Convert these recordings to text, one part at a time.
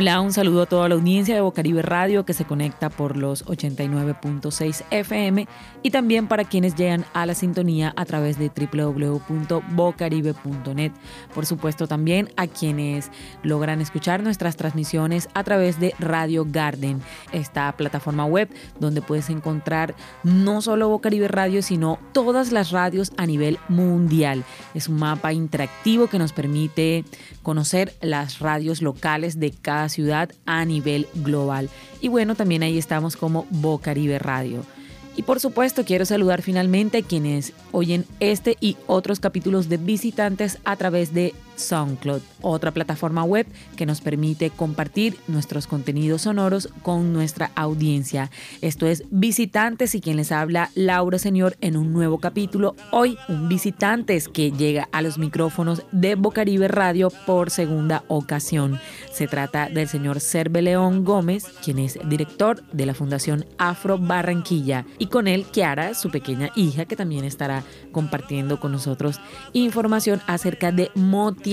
Hola, un saludo a toda la audiencia de Bocaribe Radio que se conecta por los 89.6 FM y también para quienes llegan a la sintonía a través de www.bocaribe.net. Por supuesto también a quienes logran escuchar nuestras transmisiones a través de Radio Garden, esta plataforma web donde puedes encontrar no solo Bocaribe Radio, sino todas las radios a nivel mundial. Es un mapa interactivo que nos permite conocer las radios locales de cada ciudad a nivel global. Y bueno, también ahí estamos como Bocaribe Radio. Y por supuesto quiero saludar finalmente a quienes oyen este y otros capítulos de visitantes a través de SoundCloud, otra plataforma web que nos permite compartir nuestros contenidos sonoros con nuestra audiencia. Esto es Visitantes y quien les habla Laura Señor en un nuevo capítulo. Hoy un Visitantes que llega a los micrófonos de Bocaribe Radio por segunda ocasión. Se trata del señor Serbe León Gómez, quien es director de la Fundación Afro Barranquilla y con él Kiara, su pequeña hija, que también estará compartiendo con nosotros información acerca de motivación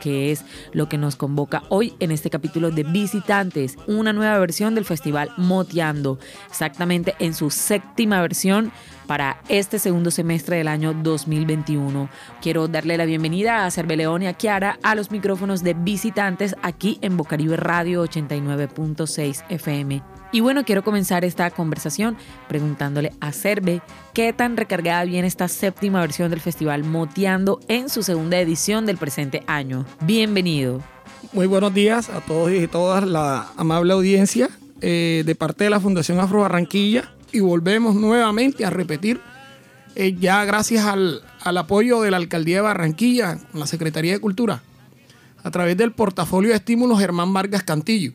que es lo que nos convoca hoy en este capítulo de Visitantes, una nueva versión del festival Moteando, exactamente en su séptima versión para este segundo semestre del año 2021. Quiero darle la bienvenida a Cerveleón y a Kiara a los micrófonos de visitantes aquí en Bocaribe Radio 89.6 FM. Y bueno, quiero comenzar esta conversación preguntándole a Cerve qué tan recargada viene esta séptima versión del festival Moteando en su segunda edición del presente año. Bienvenido. Muy buenos días a todos y todas la amable audiencia eh, de parte de la Fundación Afro Barranquilla y volvemos nuevamente a repetir eh, ya gracias al, al apoyo de la Alcaldía de Barranquilla, la Secretaría de Cultura, a través del portafolio de estímulos Germán Vargas Cantillo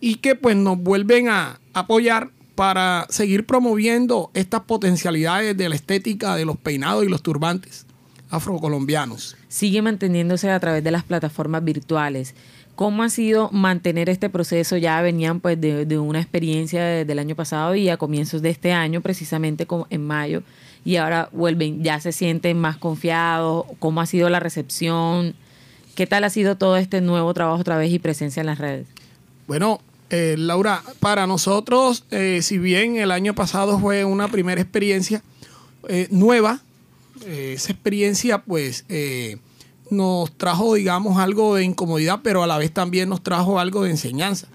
y que pues nos vuelven a apoyar para seguir promoviendo estas potencialidades de la estética de los peinados y los turbantes afrocolombianos. Sigue manteniéndose a través de las plataformas virtuales. ¿Cómo ha sido mantener este proceso? Ya venían pues de, una experiencia del año pasado y a comienzos de este año, precisamente en mayo, y ahora vuelven, ya se sienten más confiados. ¿Cómo ha sido la recepción? ¿Qué tal ha sido todo este nuevo trabajo otra vez y presencia en las redes? Bueno, eh, Laura, para nosotros, eh, si bien el año pasado fue una primera experiencia eh, nueva, esa experiencia pues nos trajo, digamos, algo de incomodidad, pero a la vez también nos trajo algo de enseñanza.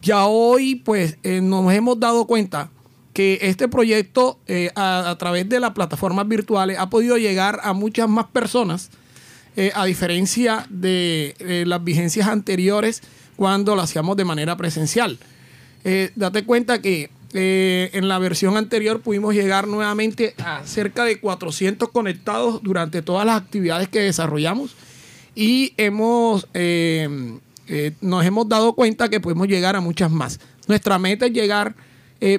Ya hoy pues nos hemos dado cuenta que este proyecto a, a, través de las plataformas virtuales ha podido llegar a muchas más personas, a diferencia de las vigencias anteriores cuando lo hacíamos de manera presencial. Eh, date cuenta que eh, en la versión anterior pudimos llegar nuevamente a cerca de 400 conectados durante todas las actividades que desarrollamos y hemos, eh, nos hemos dado cuenta que podemos llegar a muchas más. Nuestra meta es llegar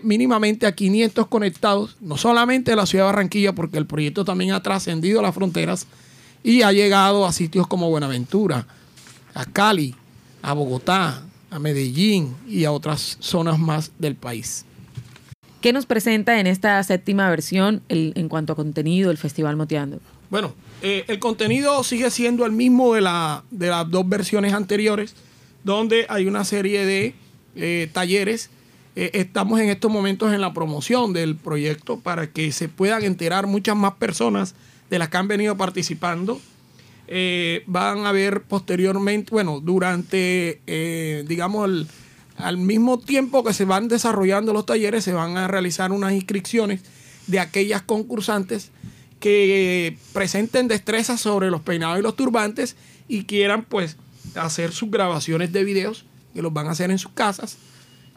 mínimamente a 500 conectados, no solamente de la ciudad de Barranquilla, porque el proyecto también ha trascendido las fronteras y ha llegado a sitios como Buenaventura, a Cali, a Bogotá, a Medellín y a otras zonas más del país. ¿Qué nos presenta en esta séptima versión en cuanto a contenido el Festival Moteando? Bueno, eh, el contenido sigue siendo el mismo de, la, de las dos versiones anteriores, donde hay una serie de eh, talleres. Eh, estamos en estos momentos en la promoción del proyecto para que se puedan enterar muchas más personas de las que han venido participando van a ver posteriormente, bueno, durante, digamos, al mismo tiempo que se van desarrollando los talleres, se van a realizar unas inscripciones de aquellas concursantes que presenten destrezas sobre los peinados y los turbantes y quieran pues hacer sus grabaciones de videos que los van a hacer en sus casas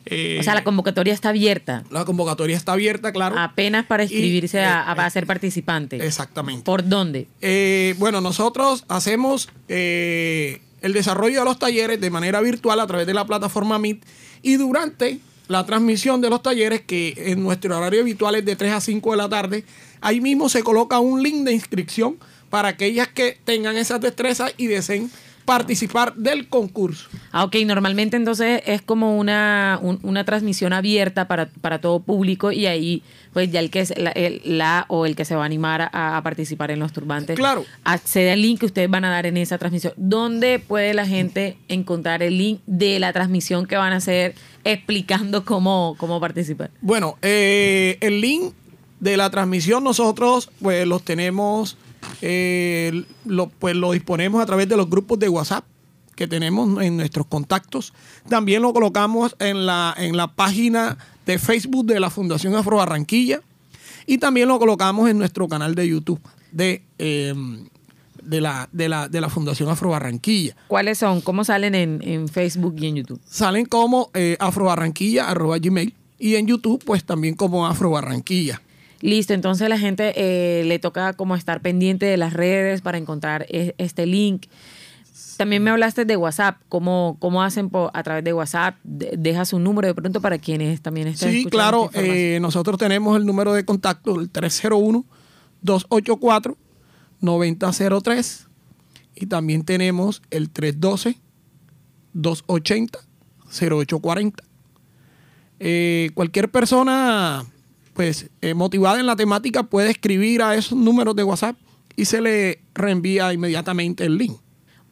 eh, o sea, la convocatoria está abierta. La convocatoria está abierta, claro. Apenas para inscribirse a, eh, ser participante. Exactamente. ¿Por dónde? Eh, bueno, nosotros hacemos el desarrollo de los talleres de manera virtual a través de la plataforma Meet y durante la transmisión de los talleres, que en nuestro horario habitual es de 3 a 5 de la tarde, ahí mismo se coloca un link de inscripción para aquellas que tengan esas destrezas y deseen participar del concurso. Ah, ok, normalmente entonces es como una, una transmisión abierta para, para, todo público y ahí pues ya el que es la, o el que se va a animar a, participar en los turbantes claro. accede al link que ustedes van a dar en esa transmisión. ¿Dónde puede la gente encontrar el link de la transmisión que van a hacer explicando cómo, cómo participar? Bueno, eh, el link de la transmisión nosotros pues los tenemos eh, lo, pues lo disponemos a través de los grupos de WhatsApp que tenemos en nuestros contactos. También lo colocamos en la, en la página de Facebook de la Fundación Afro Barranquilla y también lo colocamos en nuestro canal de YouTube de, em, de, la, de, la, de la Fundación Afro Barranquilla. ¿Cuáles son? ¿Cómo salen en, Facebook y en YouTube? Salen como eh, gmail y en YouTube pues también como Afro Barranquilla. Listo, entonces la gente eh, le toca como estar pendiente de las redes para encontrar e, este link. También me hablaste de WhatsApp, cómo, cómo hacen a través de WhatsApp, deja su número de pronto para quienes también estén Sí, claro, eh, nosotros tenemos el número de contacto, el 301-284-9003 y también tenemos el 312-280-0840. Eh, cualquier persona pues eh, motivada en la temática puede escribir a esos números de WhatsApp y se le reenvía inmediatamente el link.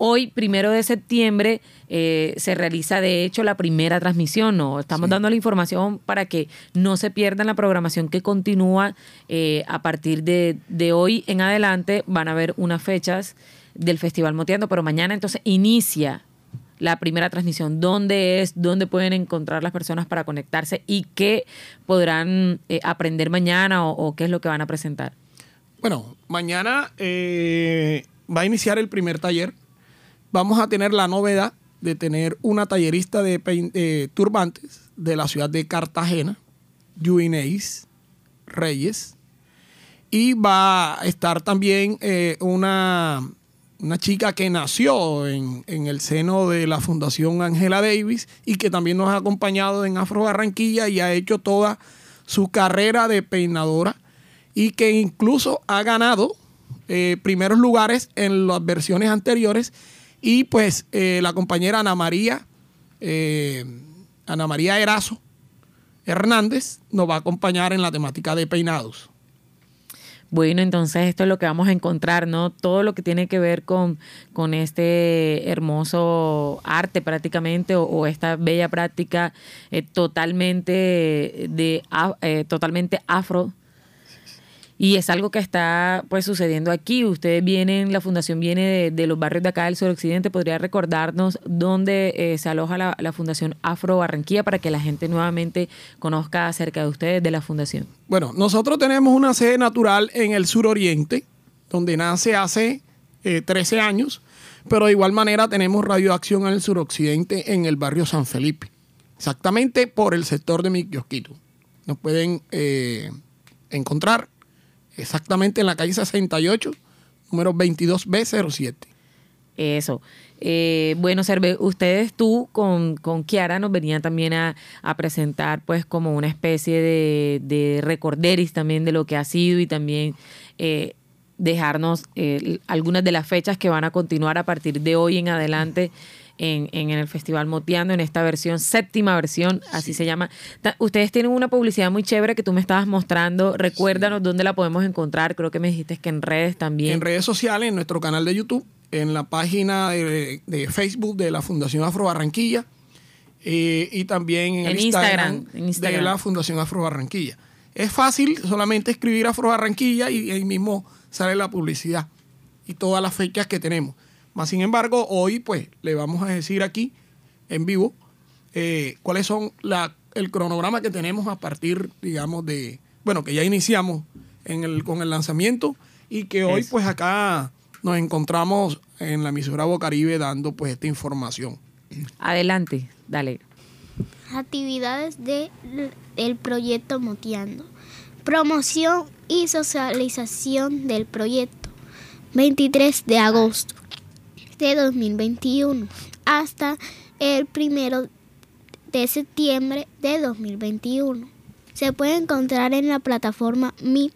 Hoy, primero de septiembre, eh, se realiza de hecho la primera transmisión. ¿no? Estamos dando la información para que no se pierdan la programación que continúa eh, a partir de, de, hoy en adelante. Van a haber unas fechas del Festival Moteando, pero mañana entonces inicia la primera transmisión, dónde es, dónde pueden encontrar las personas para conectarse y qué podrán eh, aprender mañana o, qué es lo que van a presentar. Bueno, mañana eh, va a iniciar el primer taller. Vamos a tener la novedad de tener una tallerista de turbantes de la ciudad de Cartagena, Yuineis Reyes. Y va a estar también eh, una una chica que nació en, el seno de la Fundación Angela Davis y que también nos ha acompañado en Afro Barranquilla y ha hecho toda su carrera de peinadora y que incluso ha ganado eh, primeros lugares en las versiones anteriores y pues eh, la compañera Ana María eh, Ana María Erazo Hernández nos va a acompañar en la temática de peinados. Bueno, entonces esto es lo que vamos a encontrar, ¿no? Todo lo que tiene que ver con, con este hermoso arte prácticamente o, esta bella práctica eh, totalmente de eh, totalmente afro y es algo que está pues sucediendo aquí. Ustedes vienen, la fundación viene de, los barrios de acá del suroccidente. ¿Podría recordarnos dónde eh, se aloja la, Fundación Afro Barranquilla para que la gente nuevamente conozca acerca de ustedes, de la fundación? Bueno, nosotros tenemos una sede natural en el suroriente, donde nace hace 13 eh, años, pero de igual manera tenemos radioacción en el suroccidente, en el barrio San Felipe, exactamente por el sector de mi kiosquito. Nos pueden eh, encontrar exactamente en la calle 68, número 22B07. Eso. Eh, bueno, Serve, ustedes tú con, con, Kiara nos venían también a, presentar pues como una especie de, de, recorderis también de lo que ha sido y también eh, dejarnos eh, algunas de las fechas que van a continuar a partir de hoy en adelante en, el Festival Moteando, en esta versión, séptima versión, así se llama. ustedes tienen una publicidad muy chévere que tú me estabas mostrando. Recuérdanos dónde la podemos encontrar. Creo que me dijiste que en redes también. En redes sociales, en nuestro canal de YouTube, en la página de, Facebook de la Fundación Afro Barranquilla eh, y también en, el Instagram, de la Fundación Afro Barranquilla. Es fácil solamente escribir Afro Barranquilla y ahí mismo sale la publicidad y todas las fechas que tenemos sin embargo, hoy pues le vamos a decir aquí en vivo eh, cuáles son la, el cronograma que tenemos a partir, digamos, de, bueno, que ya iniciamos en el, con el lanzamiento y que hoy pues acá nos encontramos en la emisora Bocaribe dando pues esta información. Adelante, dale. Actividades del proyecto Moteando. Promoción y socialización del proyecto. 23 de agosto de 2021 hasta el primero de septiembre de 2021. Se puede encontrar en la plataforma Meet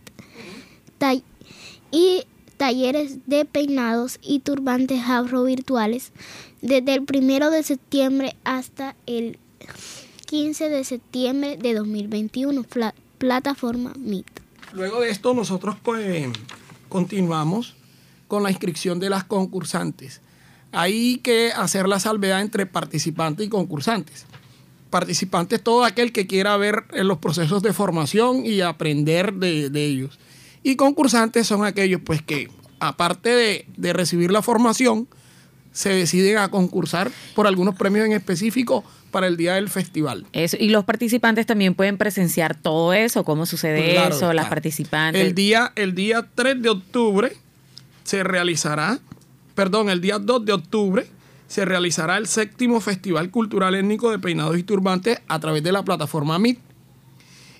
y talleres de peinados y turbantes afro virtuales desde el primero de septiembre hasta el 15 de septiembre de 2021, plataforma Meet. Luego de esto nosotros pues, continuamos con la inscripción de las concursantes. Hay que hacer la salvedad entre participantes y concursantes. Participantes todo aquel que quiera ver los procesos de formación y aprender de, ellos. Y concursantes son aquellos pues que aparte de, de recibir la formación, se deciden a concursar por algunos premios en específico para el día del festival. Eso, y los participantes también pueden presenciar todo eso, cómo sucede eso, las participantes. El día, el día 3 de octubre se realizará, perdón, el día 2 de octubre se realizará el séptimo Festival Cultural Étnico de Peinados y Turbantes a través de la plataforma MIT.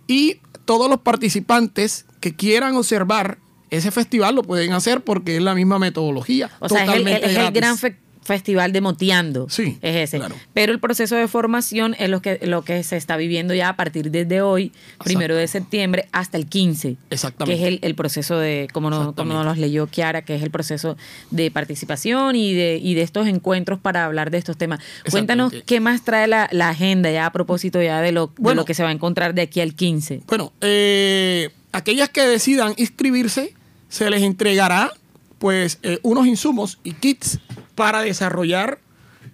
Y todos los participantes que quieran observar ese festival lo pueden hacer porque es la misma metodología. O sea, es el, el gran festival de Moteando. Sí. Es ese. Pero el proceso de formación es lo que, lo que se está viviendo ya a partir desde hoy, primero de septiembre, hasta el 15. Exactamente. Que es el, proceso de, como, no, como nos leyó Kiara, que es el proceso de participación y de, y de estos encuentros para hablar de estos temas. Cuéntanos qué más trae la, agenda ya a propósito ya de lo, de lo que se va a encontrar de aquí al 15. Bueno, eh, aquellas que decidan inscribirse, se les entregará pues eh, unos insumos y kits para desarrollar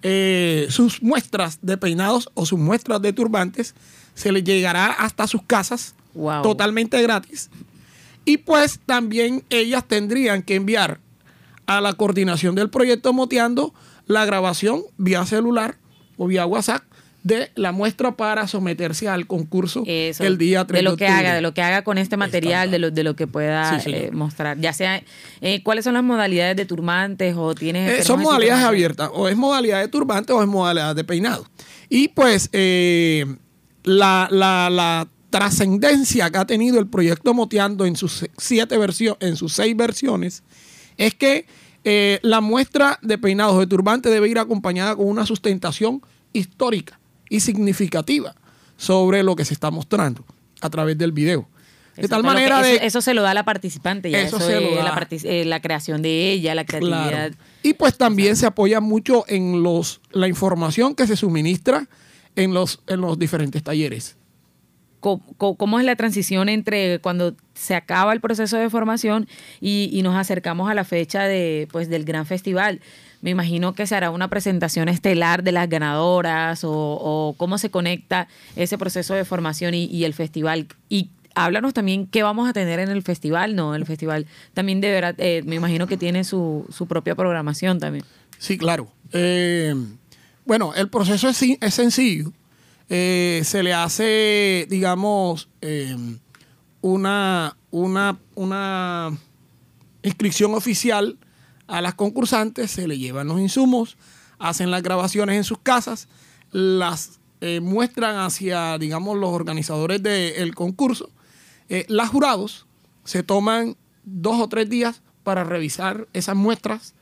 eh, sus muestras de peinados o sus muestras de turbantes. Se les llegará hasta sus casas totalmente gratis. Y pues también ellas tendrían que enviar a la coordinación del proyecto Moteando la grabación vía celular o vía WhatsApp de la muestra para someterse al concurso el día 3 de lo que haga de lo que haga con este material de lo, de lo que pueda eh, mostrar. Ya sea eh, cuáles son las modalidades de turbantes o tienes eh, son modalidades abiertas. O es modalidad de turbante o es modalidad de peinado. Y pues la, la, trascendencia que ha tenido el proyecto Moteando en sus siete versiones en sus seis versiones es que la muestra de peinados de turbante debe ir acompañada con una sustentación histórica y significativa sobre lo que se está mostrando a través del video. De tal manera de... Eso, se lo da a la participante, ya eso, se lo da. La, eh, la, creación de ella, la creatividad. Y pues también se apoya mucho en los la información que se suministra en los, en los diferentes talleres. ¿Cómo, es la transición entre cuando se acaba el proceso de formación y, nos acercamos a la fecha de, pues, del gran festival? me imagino que se hará una presentación estelar de las ganadoras o, cómo se conecta ese proceso de formación y, el festival. Y háblanos también qué vamos a tener en el festival, ¿no? El festival también deberá, eh, me imagino que tiene su, propia programación también. Sí, claro. Eh, bueno, el proceso es, es sencillo. Eh, se le hace, digamos, una, una, una inscripción oficial a las concursantes, se le llevan los insumos, hacen las grabaciones en sus casas, las eh, muestran hacia, digamos, los organizadores del concurso. Eh, las jurados se toman dos o tres días para revisar esas muestras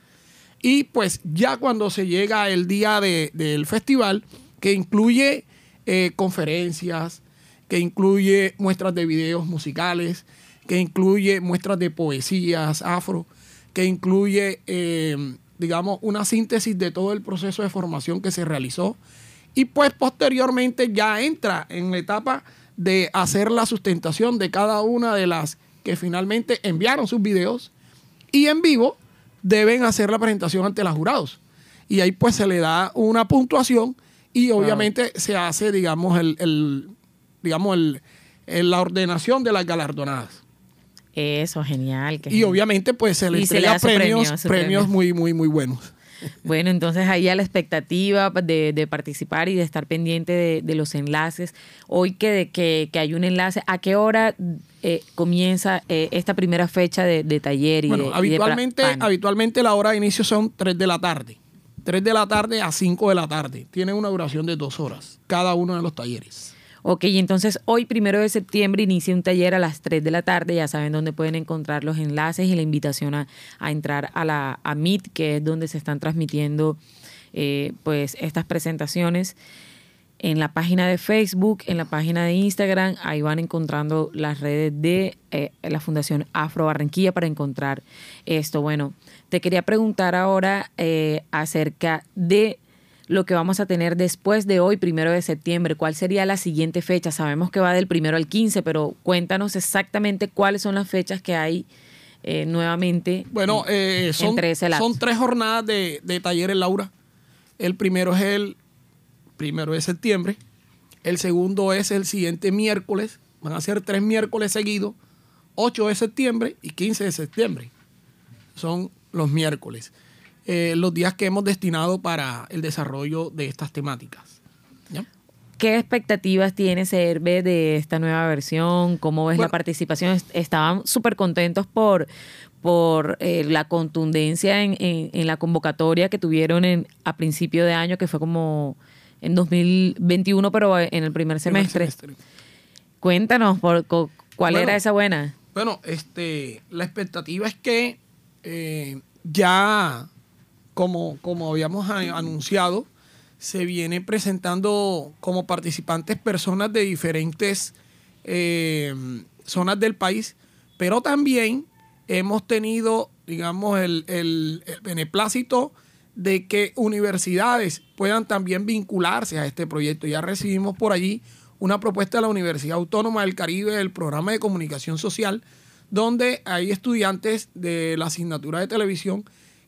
y pues ya cuando se llega el día del festival, que incluye eh, conferencias, que incluye muestras de videos musicales, que incluye muestras de poesías afro, que incluye, eh, digamos, una síntesis de todo el proceso de formación que se realizó. Y pues posteriormente ya entra en la etapa de hacer la sustentación de cada una de las que finalmente enviaron sus videos y en vivo deben hacer la presentación ante los jurados. Y ahí pues se le da una puntuación y obviamente se hace, digamos, el, digamos, el, la ordenación de las galardonadas. Eso, genial. y obviamente pues se le entrega premios, premios, muy, muy, muy buenos. Bueno, entonces ahí a la expectativa de, participar y de estar pendiente de, los enlaces. Hoy que, que, que, hay un enlace, ¿a qué hora eh, comienza eh, esta primera fecha de, taller? Y bueno, habitualmente, habitualmente la hora de inicio son 3 de la tarde. 3 de la tarde a 5 de la tarde. Tiene una duración de dos horas cada uno de los talleres. Ok, entonces hoy, primero de septiembre, inicia un taller a las 3 de la tarde. Ya saben dónde pueden encontrar los enlaces y la invitación a, entrar a la a Meet, que es donde se están transmitiendo eh, pues estas presentaciones. En la página de Facebook, en la página de Instagram, ahí van encontrando las redes de eh, la Fundación Afro Barranquilla para encontrar esto. Bueno, te quería preguntar ahora eh, acerca de lo que vamos a tener después de hoy, primero de septiembre. ¿Cuál sería la siguiente fecha? Sabemos que va del primero al 15, pero cuéntanos exactamente cuáles son las fechas que hay eh, nuevamente. Bueno, eh, son, son, tres jornadas de, de talleres, Laura. El primero es el primero de septiembre. El segundo es el siguiente miércoles. Van a ser tres miércoles seguidos. 8 de septiembre y 15 de septiembre. Son los miércoles. Eh, los días que hemos destinado para el desarrollo de estas temáticas. ¿Qué expectativas tiene CERVE de esta nueva versión? ¿Cómo ves la participación? Estaban súper contentos por, por eh, la contundencia en, en, la convocatoria que tuvieron en, a principio de año, que fue como en 2021, pero en el primer semestre. Cuéntanos, por, ¿cuál era esa buena? Bueno, este, la expectativa es que eh, ya, como, como habíamos anunciado, se viene presentando como participantes personas de diferentes eh, zonas del país, pero también hemos tenido, digamos, el, el, el beneplácito de que universidades puedan también vincularse a este proyecto. Ya recibimos por allí una propuesta de la Universidad Autónoma del Caribe del programa de comunicación social, donde hay estudiantes de la asignatura de televisión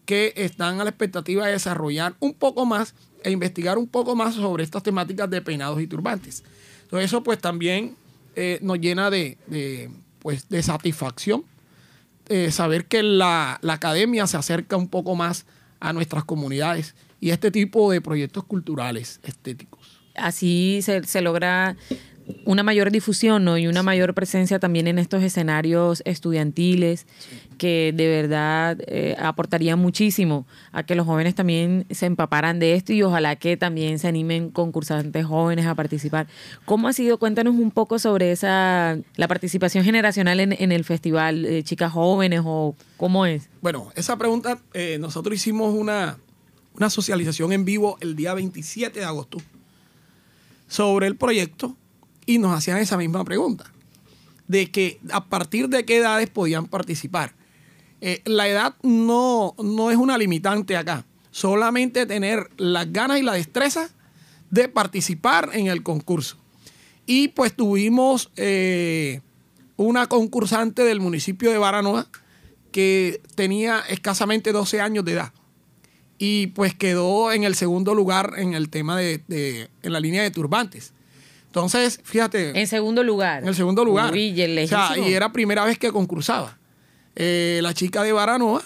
que están a la expectativa de desarrollar un poco más e investigar un poco más sobre estas temáticas de peinados y turbantes. Entonces eso pues también eh, nos llena de, pues, de satisfacción eh, saber que la, la academia se acerca un poco más a nuestras comunidades y este tipo de proyectos culturales estéticos. Así se, se logra una mayor difusión ¿no? y una mayor presencia también en estos escenarios estudiantiles que de verdad eh, aportaría muchísimo a que los jóvenes también se empaparan de esto y ojalá que también se animen concursantes jóvenes a participar. ¿Cómo ha sido? Cuéntanos un poco sobre esa la participación generacional en, el festival, de chicas jóvenes o cómo es. Bueno, esa pregunta, eh, nosotros hicimos una, una socialización en vivo el día 27 de agosto sobre el proyecto y nos hacían esa misma pregunta, de que a partir de qué edades podían participar. Eh, la edad no, no es una limitante acá, solamente tener las ganas y la destreza de participar en el concurso. Y pues tuvimos eh, una concursante del municipio de Baranoa que tenía escasamente 12 años de edad y pues quedó en el segundo lugar en el tema de, de en la línea de turbantes. Entonces, fíjate. En segundo lugar. En el segundo lugar. y era primera vez que concursaba. Eh, la chica de Baranoa,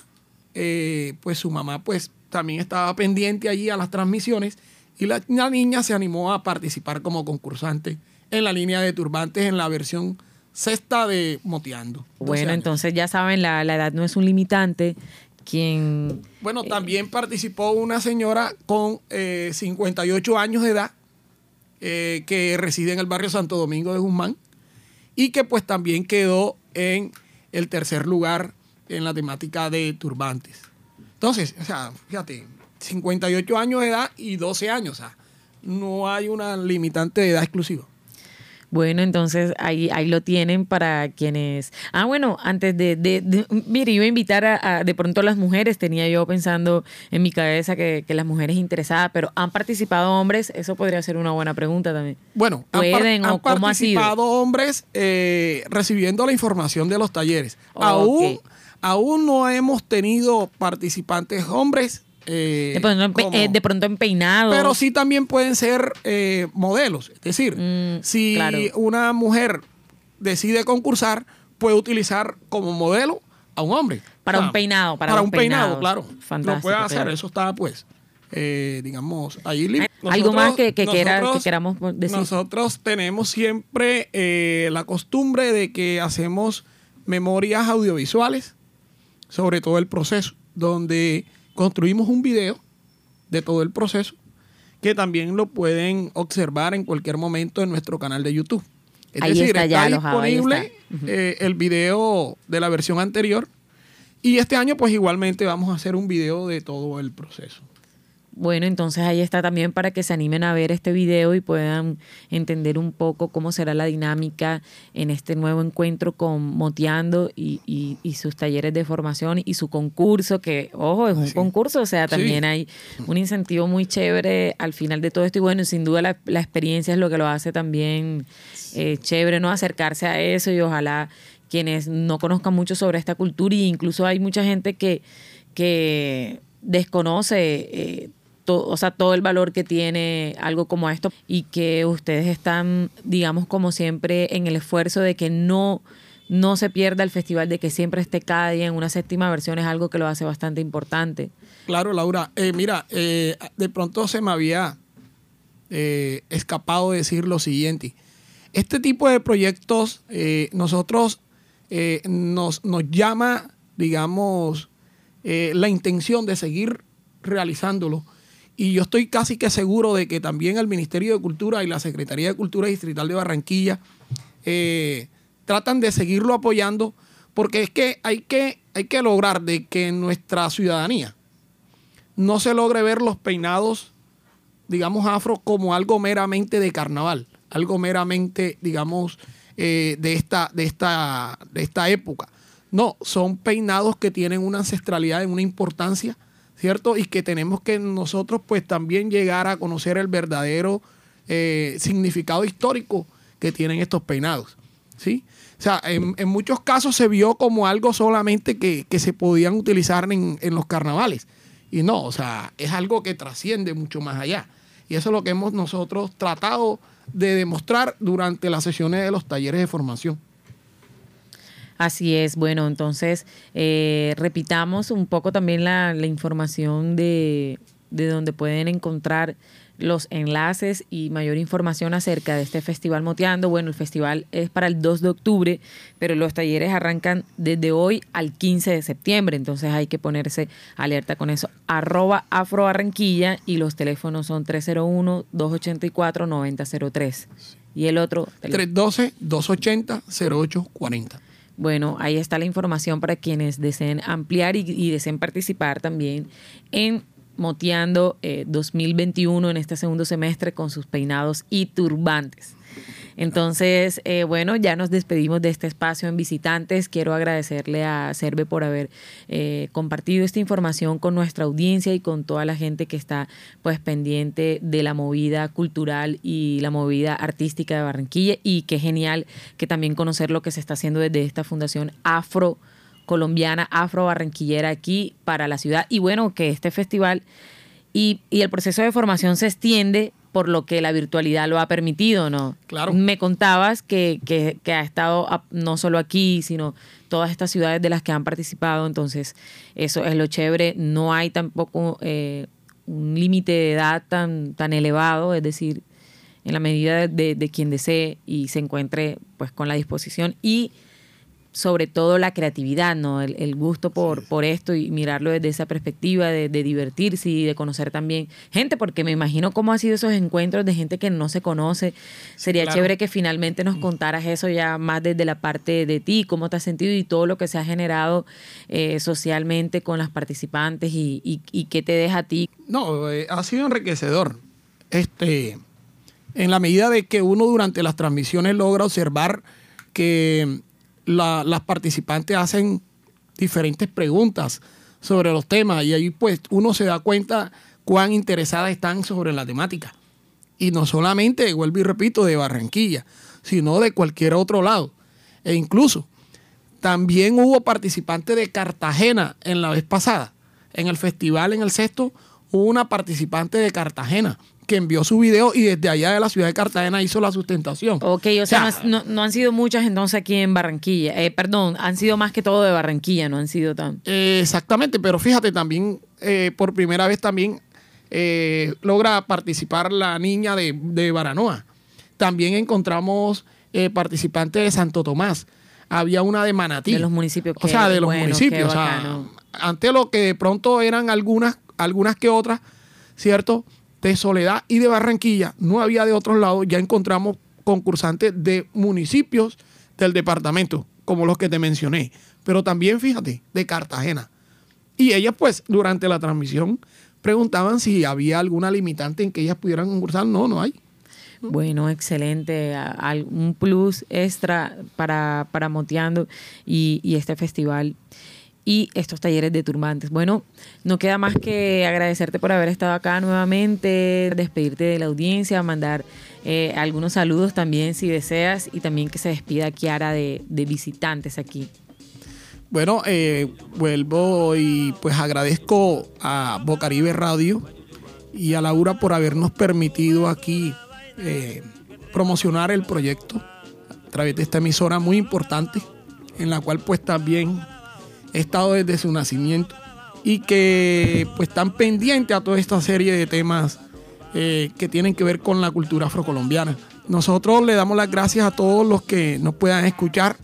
eh, pues su mamá, pues también estaba pendiente allí a las transmisiones y la, niña se animó a participar como concursante en la línea de turbantes en la versión sexta de Moteando. Bueno, entonces ya saben, la, edad no es un limitante. Quien. Bueno, también participó una señora con 58 eh, años de edad eh, que reside en el barrio Santo Domingo de Guzmán y que pues también quedó en el tercer lugar en la temática de turbantes. Entonces, o sea, fíjate, 58 años de edad y 12 años, o sea, no hay una limitante de edad exclusiva. Bueno, entonces ahí, ahí lo tienen para quienes... Ah, bueno, antes de... de, mire, iba a invitar a, de pronto a las mujeres, tenía yo pensando en mi cabeza que, las mujeres interesadas, pero ¿han participado hombres? Eso podría ser una buena pregunta también. Bueno, ¿pueden han, participado hombres eh, recibiendo la información de los talleres. aún, aún no hemos tenido participantes hombres eh, eh, de, pronto en peinado. Pero sí también pueden ser eh, modelos. Es decir, mm, si una mujer decide concursar, puede utilizar como modelo a un hombre. Para un peinado. Para, un, peinado, claro. Fantástico. Lo puede hacer. Eso está, pues, digamos, ahí. ¿Algo más que, que, queramos decir? Nosotros tenemos siempre la costumbre de que hacemos memorias audiovisuales sobre todo el proceso, donde construimos un video de todo el proceso que también lo pueden observar en cualquier momento en nuestro canal de YouTube. Es decir, está, disponible eh, el video de la versión anterior y este año pues igualmente vamos a hacer un video de todo el proceso. Bueno, entonces ahí está también para que se animen a ver este video y puedan entender un poco cómo será la dinámica en este nuevo encuentro con Moteando y, sus talleres de formación y su concurso, que, ojo, es un concurso, o sea, también hay un incentivo muy chévere al final de todo esto y bueno, sin duda la, experiencia es lo que lo hace también eh, chévere, ¿no? Acercarse a eso y ojalá quienes no conozcan mucho sobre esta cultura e incluso hay mucha gente que, que desconoce eh, o sea, todo el valor que tiene algo como esto y que ustedes están, digamos, como siempre en el esfuerzo de que no, no se pierda el festival, de que siempre esté cada día en una séptima versión, es algo que lo hace bastante importante. Claro, Laura. Eh, mira, eh, de pronto se me había eh, escapado decir lo siguiente. Este tipo de proyectos, nosotros nos, nos llama, digamos, la intención de seguir realizándolo y yo estoy casi que seguro de que también el Ministerio de Cultura y la Secretaría de Cultura Distrital de Barranquilla eh, tratan de seguirlo apoyando, porque es que hay, que hay que lograr de que nuestra ciudadanía no se logre ver los peinados, digamos, afro como algo meramente de carnaval, algo meramente, digamos, eh, de, esta, de, esta, de esta época. No, son peinados que tienen una ancestralidad una importancia ¿cierto? Y que tenemos que nosotros pues también llegar a conocer el verdadero eh, significado histórico que tienen estos peinados, ¿sí? O sea, en, muchos casos se vio como algo solamente que, se podían utilizar en, en, los carnavales. Y no, o sea, es algo que trasciende mucho más allá. Y eso es lo que hemos nosotros tratado de demostrar durante las sesiones de los talleres de formación. Así es, bueno, entonces eh, repitamos un poco también la, información de, de donde pueden encontrar los enlaces y mayor información acerca de este festival Moteando. Bueno, el festival es para el 2 de octubre, pero los talleres arrancan desde hoy al 15 de septiembre, entonces hay que ponerse alerta con eso. Arroba Afro Barranquilla y los teléfonos son 301-284-9003. Y el otro... 312-280-0840. Bueno, ahí está la información para quienes deseen ampliar y, deseen participar también en Moteando 2021 eh, en este segundo semestre con sus peinados y turbantes. Entonces, eh, bueno, ya nos despedimos de este espacio en visitantes. Quiero agradecerle a Cerve por haber eh, compartido esta información con nuestra audiencia y con toda la gente que está pues pendiente de la movida cultural y la movida artística de Barranquilla y qué genial que también conocer lo que se está haciendo desde esta fundación afro colombiana, afro barranquillera aquí para la ciudad y bueno, que este festival y, y el proceso de formación se extiende por lo que la virtualidad lo ha permitido, ¿no? Claro. Me contabas que, que, ha estado no solo aquí, sino todas estas ciudades de las que han participado, entonces eso es lo chévere. No hay tampoco eh, un límite de edad tan, tan elevado, es decir, en la medida de, de, quien desee y se encuentre pues con la disposición y sobre todo la creatividad, ¿no? El, gusto por, por esto y mirarlo desde esa perspectiva de, divertirse y de conocer también gente, porque me imagino cómo han sido esos encuentros de gente que no se conoce. Sería chévere que finalmente nos contaras eso ya más desde la parte de ti, cómo te has sentido y todo lo que se ha generado eh, socialmente con las participantes y, y, qué te deja a ti. No, eh, ha sido enriquecedor. Este, en la medida de que uno durante las transmisiones logra observar que las participantes hacen diferentes preguntas sobre los temas y ahí pues uno se da cuenta cuán interesadas están sobre la temática. Y no solamente, vuelvo y repito, de Barranquilla, sino de cualquier otro lado. E incluso también hubo participantes de Cartagena en la vez pasada. En el festival, en el sexto, hubo una participante de Cartagena que envió su video y desde allá de la ciudad de Cartagena hizo la sustentación. Ok, o sea, no, han sido muchas entonces aquí en Barranquilla. Eh, perdón, han sido más que todo de Barranquilla, no han sido tan... Eh, exactamente, pero fíjate, también eh, por primera vez también logra participar la niña de, de Baranoa. También encontramos participantes de Santo Tomás. Había una de Manatí. De los municipios. o sea, de los municipios. O sea, ante lo que de pronto eran algunas, algunas que otras, ¿cierto? De Soledad y de Barranquilla, no había de otros lados, ya encontramos concursantes de municipios del departamento, como los que te mencioné, pero también fíjate, de Cartagena. Y ellas pues durante la transmisión preguntaban si había alguna limitante en que ellas pudieran concursar. No, no hay. Bueno, excelente. Un plus extra para, para Moteando y, y este festival y estos talleres de turbantes. Bueno, no queda más que agradecerte por haber estado acá nuevamente, despedirte de la audiencia, mandar eh, algunos saludos también si deseas y también que se despida Kiara de, visitantes aquí. Bueno, eh, vuelvo y pues agradezco a Bocaribe Radio y a Laura por habernos permitido aquí eh, promocionar el proyecto a través de esta emisora muy importante en la cual pues también estado desde su nacimiento y que pues están pendientes a toda esta serie de temas eh, que tienen que ver con la cultura afrocolombiana. Nosotros le damos las gracias a todos los que nos puedan escuchar.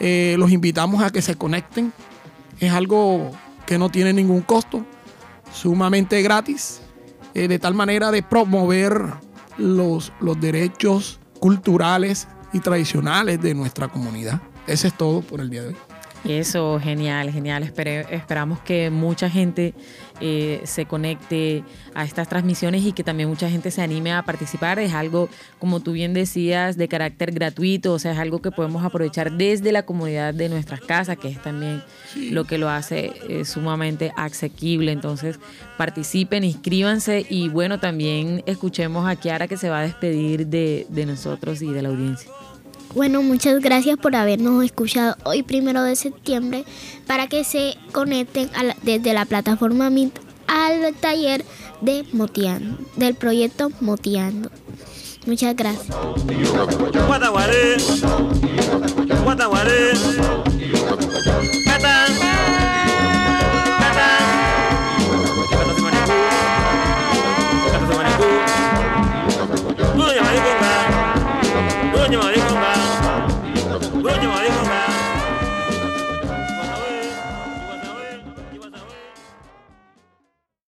Eh, los invitamos a que se conecten. Es algo que no tiene ningún costo, sumamente gratis, eh, de tal manera de promover los, los derechos culturales y tradicionales de nuestra comunidad. Ese es todo por el día de hoy. Eso, genial, genial. esperamos que mucha gente eh, se conecte a estas transmisiones y que también mucha gente se anime a participar. Es algo, como tú bien decías, de carácter gratuito, o sea, es algo que podemos aprovechar desde la comunidad de nuestras casas, que es también lo que lo hace eh, sumamente asequible. Entonces, participen, inscríbanse y bueno, también escuchemos a Kiara que se va a despedir de, de nosotros y de la audiencia. Bueno, muchas gracias por habernos escuchado hoy, primero de septiembre, para que se conecten desde la plataforma Meet al taller de Moteando, del proyecto Moteando. Muchas gracias.